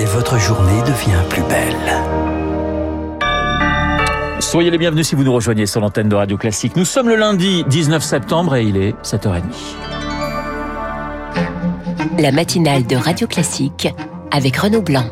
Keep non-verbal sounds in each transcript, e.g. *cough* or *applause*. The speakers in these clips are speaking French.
et votre journée devient plus belle. Soyez les bienvenus si vous nous rejoignez sur l'antenne de Radio Classique. Nous sommes le lundi 19 septembre et il est 7h30. La matinale de Radio Classique avec Renaud Blanc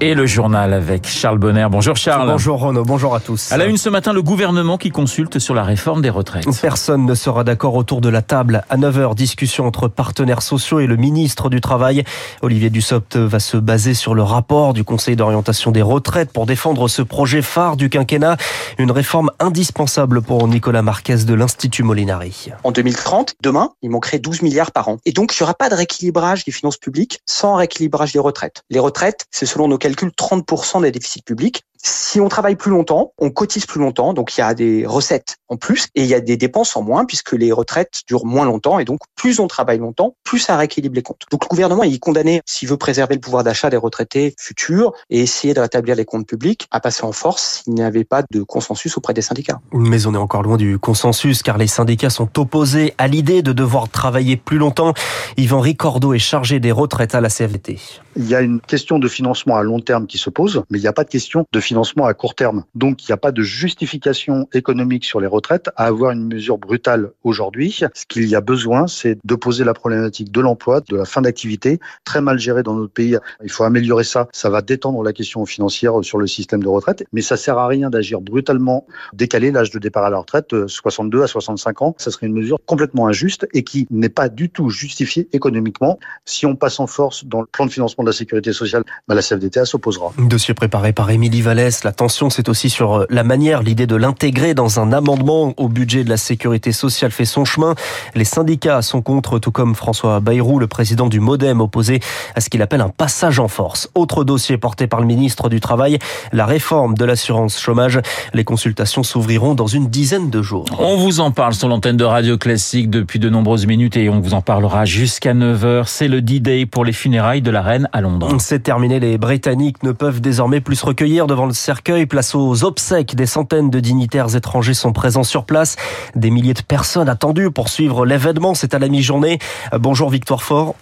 et le journal avec Charles Bonner. Bonjour Charles. Bonjour Renaud, bonjour à tous. À la une ce matin, le gouvernement qui consulte sur la réforme des retraites. Personne ne sera d'accord autour de la table. À 9h, discussion entre partenaires sociaux et le ministre du Travail. Olivier Dussopt va se baser sur le rapport du Conseil d'orientation des retraites pour défendre ce projet phare du quinquennat. Une réforme indispensable pour Nicolas Marquez de l'Institut Molinari. En 2030, demain, il manquerait 12 milliards par an. Et donc, il n'y aura pas de rééquilibrage des finances publiques sans rééquilibrage des retraites. Les retraites, c'est selon nos calcule 30% des déficits publics. Si on travaille plus longtemps, on cotise plus longtemps, donc il y a des recettes en plus et il y a des dépenses en moins puisque les retraites durent moins longtemps et donc plus on travaille longtemps, plus ça rééquilibre les comptes. Donc le gouvernement est condamné, s'il veut préserver le pouvoir d'achat des retraités futurs et essayer de rétablir les comptes publics, à passer en force s'il n'y avait pas de consensus auprès des syndicats. Mais on est encore loin du consensus car les syndicats sont opposés à l'idée de devoir travailler plus longtemps. Yvan Ricordo est chargé des retraites à la CFDT. Il y a une question de financement à long terme qui se pose, mais il n'y a pas de question de financement à court terme. Donc il n'y a pas de justification économique sur les retraites à avoir une mesure brutale aujourd'hui. Ce qu'il y a besoin, c'est de poser la problématique de l'emploi, de la fin d'activité, très mal gérée dans notre pays. Il faut améliorer ça. Ça va détendre la question financière sur le système de retraite, mais ça sert à rien d'agir brutalement, décaler l'âge de départ à la retraite 62 à 65 ans. Ça serait une mesure complètement injuste et qui n'est pas du tout justifiée économiquement. Si on passe en force dans le plan de financement de la sécurité sociale, bah, la CFDTA s'opposera. Dossier préparé par Émilie Vallès. La tension, c'est aussi sur euh, la manière, l'idée de l'intégrer dans un amendement au budget de la sécurité sociale fait son chemin. Les syndicats sont contre, tout comme François Bayrou, le président du Modem, opposé à ce qu'il appelle un passage en force. Autre dossier porté par le ministre du Travail, la réforme de l'assurance chômage. Les consultations s'ouvriront dans une dizaine de jours. On vous en parle sur l'antenne de Radio Classique depuis de nombreuses minutes et on vous en parlera jusqu'à 9h. C'est le D-Day pour les funérailles de la reine à Londres. C'est terminé. Les Britanniques ne peuvent désormais plus se recueillir devant le cercueil. Place aux obsèques. Des centaines de dignitaires étrangers sont présents sur place. Des milliers de personnes attendues pour suivre l'événement. C'est à la mi-journée. Bonjour Victoire Fort.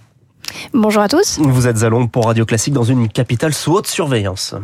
Bonjour à tous. Vous êtes à Londres pour Radio Classique dans une capitale sous haute surveillance.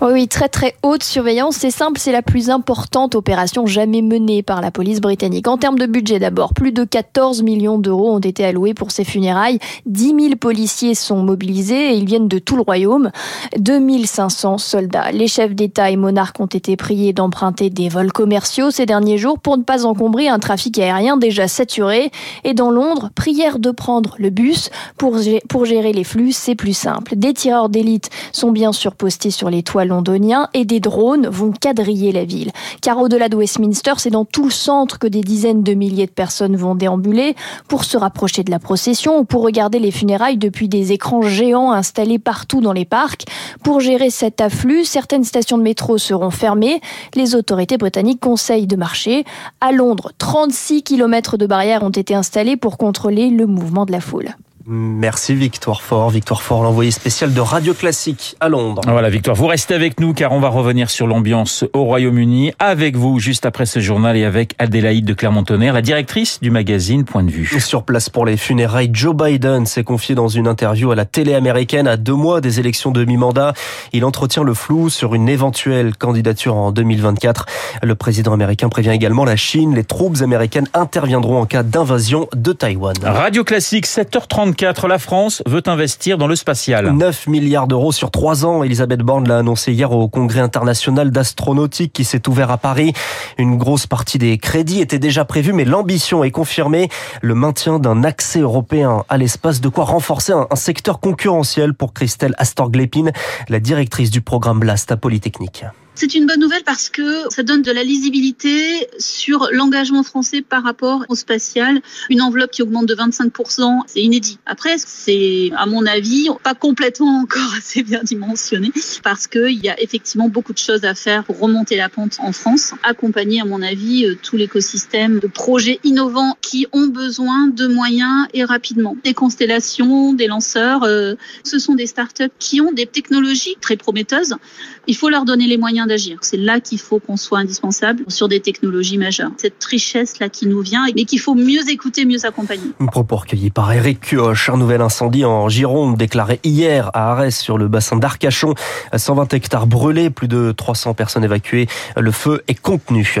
Oui, très très haute surveillance. C'est simple, c'est la plus importante opération jamais menée par la police britannique. En termes de budget d'abord, plus de 14 millions d'euros ont été alloués pour ces funérailles. 10 000 policiers sont mobilisés et ils viennent de tout le royaume. 2500 soldats. Les chefs d'État et monarques ont été priés d'emprunter des vols commerciaux ces derniers jours pour ne pas encombrer un trafic aérien déjà saturé. Et dans Londres, prière de prendre le bus pour gérer les flux, c'est plus simple. Des tireurs d'élite sont bien sûr postés sur les toits londoniens et des drones vont quadriller la ville. Car au-delà de Westminster, c'est dans tout le centre que des dizaines de milliers de personnes vont déambuler pour se rapprocher de la procession ou pour regarder les funérailles depuis des écrans géants installés partout dans les parcs. Pour gérer cet afflux, certaines stations de métro seront fermées. Les autorités britanniques conseillent de marcher. À Londres, 36 km de barrières ont été installés pour contrôler le mouvement de la foule. Merci Victoire Fort. Victoire Fort, l'envoyé spécial de Radio Classique à Londres. Voilà Victoire, vous restez avec nous car on va revenir sur l'ambiance au Royaume-Uni avec vous juste après ce journal et avec Adélaïde de Clermont-Tonnerre, la directrice du magazine Point de vue. Sur place pour les funérailles, Joe Biden s'est confié dans une interview à la télé américaine à deux mois des élections de mi-mandat. Il entretient le flou sur une éventuelle candidature en 2024. Le président américain prévient également la Chine. Les troupes américaines interviendront en cas d'invasion de Taïwan. Radio Classique, 7h30 la France veut investir dans le spatial. 9 milliards d'euros sur 3 ans. Elisabeth Borne l'a annoncé hier au Congrès international d'astronautique qui s'est ouvert à Paris. Une grosse partie des crédits était déjà prévue, mais l'ambition est confirmée. Le maintien d'un accès européen à l'espace, de quoi renforcer un, secteur concurrentiel pour Christelle Astor-Glépine, la directrice du programme BLAST à Polytechnique. C'est une bonne nouvelle parce que ça donne de la lisibilité sur l'engagement français par rapport au spatial. Une enveloppe qui augmente de 25%, c'est inédit. Après, c'est, à mon avis, pas complètement encore assez bien dimensionné parce qu'il y a effectivement beaucoup de choses à faire pour remonter la pente en France, accompagner, à mon avis, euh, tout l'écosystème de projets innovants qui ont besoin de moyens et rapidement. Des constellations, des lanceurs, euh, ce sont des startups qui ont des technologies très prometteuses. Il faut leur donner les moyens moyens d'agir. C'est là qu'il faut qu'on soit indispensable sur des technologies majeures. Cette richesse-là qui nous vient, mais qu'il faut mieux écouter, mieux accompagner. Propos recueilli par Eric Cuoche. Un nouvel incendie en Gironde déclaré hier à Arès sur le bassin d'Arcachon. 120 hectares brûlés, plus de 300 personnes évacuées. Le feu est contenu.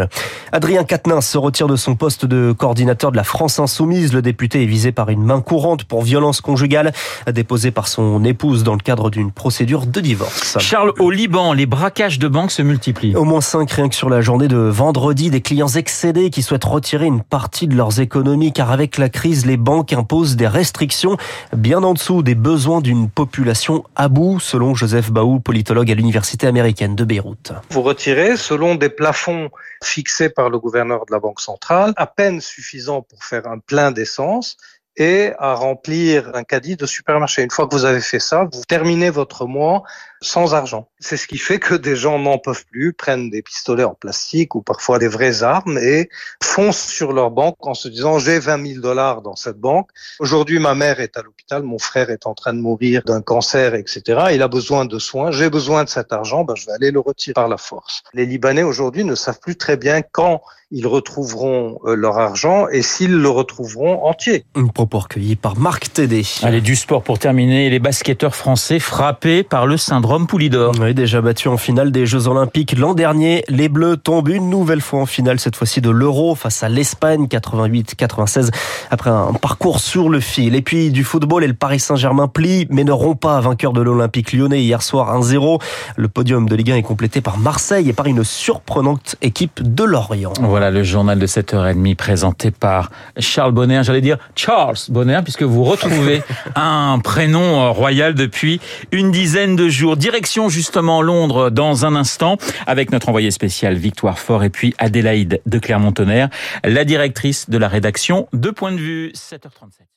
Adrien Quatennens se retire de son poste de coordinateur de la France Insoumise. Le député est visé par une main courante pour violence conjugale déposée par son épouse dans le cadre d'une procédure de divorce. Charles, au Liban, les braquages de banques se multiplient. Au moins 5 rien que sur la journée de vendredi, des clients excédés qui souhaitent retirer une partie de leurs économies car avec la crise, les banques imposent des restrictions bien en dessous des besoins d'une population à bout, selon Joseph Baou, politologue à l'Université américaine de Beyrouth. Vous retirez, selon des plafonds fixés par le gouverneur de la Banque centrale, à peine suffisant pour faire un plein d'essence et à remplir un caddie de supermarché. Une fois que vous avez fait ça, vous terminez votre mois sans argent. C'est ce qui fait que des gens n'en peuvent plus, prennent des pistolets en plastique ou parfois des vraies armes et foncent sur leur banque en se disant j'ai 20 000 dollars dans cette banque. Aujourd'hui, ma mère est à l'hôpital, mon frère est en train de mourir d'un cancer, etc. Il a besoin de soins, j'ai besoin de cet argent, ben, je vais aller le retirer par la force. Les Libanais aujourd'hui ne savent plus très bien quand ils retrouveront euh, leur argent et s'ils le retrouveront entier. Un propos recueilli par Marc Tédé. Allez, du sport pour terminer. Les basketteurs français frappés par le syndrome Poulidor. Oui, déjà battu en finale des Jeux Olympiques l'an dernier. Les Bleus tombent une nouvelle fois en finale, cette fois-ci de l'Euro face à l'Espagne 88-96 après un parcours sur le fil. Et puis du football et le Paris Saint-Germain plie mais ne rompt pas vainqueur de l'Olympique lyonnais hier soir 1-0. Le podium de Ligue 1 est complété par Marseille et par une surprenante équipe de Lorient. Voilà le journal de 7h30 présenté par Charles Bonner. J'allais dire Charles Bonner puisque vous retrouvez *laughs* un prénom royal depuis une dizaine de jours. Direction justement Londres dans un instant avec notre envoyé spécial Victoire Fort et puis Adélaïde de Clermont-Tonnerre, la directrice de la rédaction de Point de vue 7h37.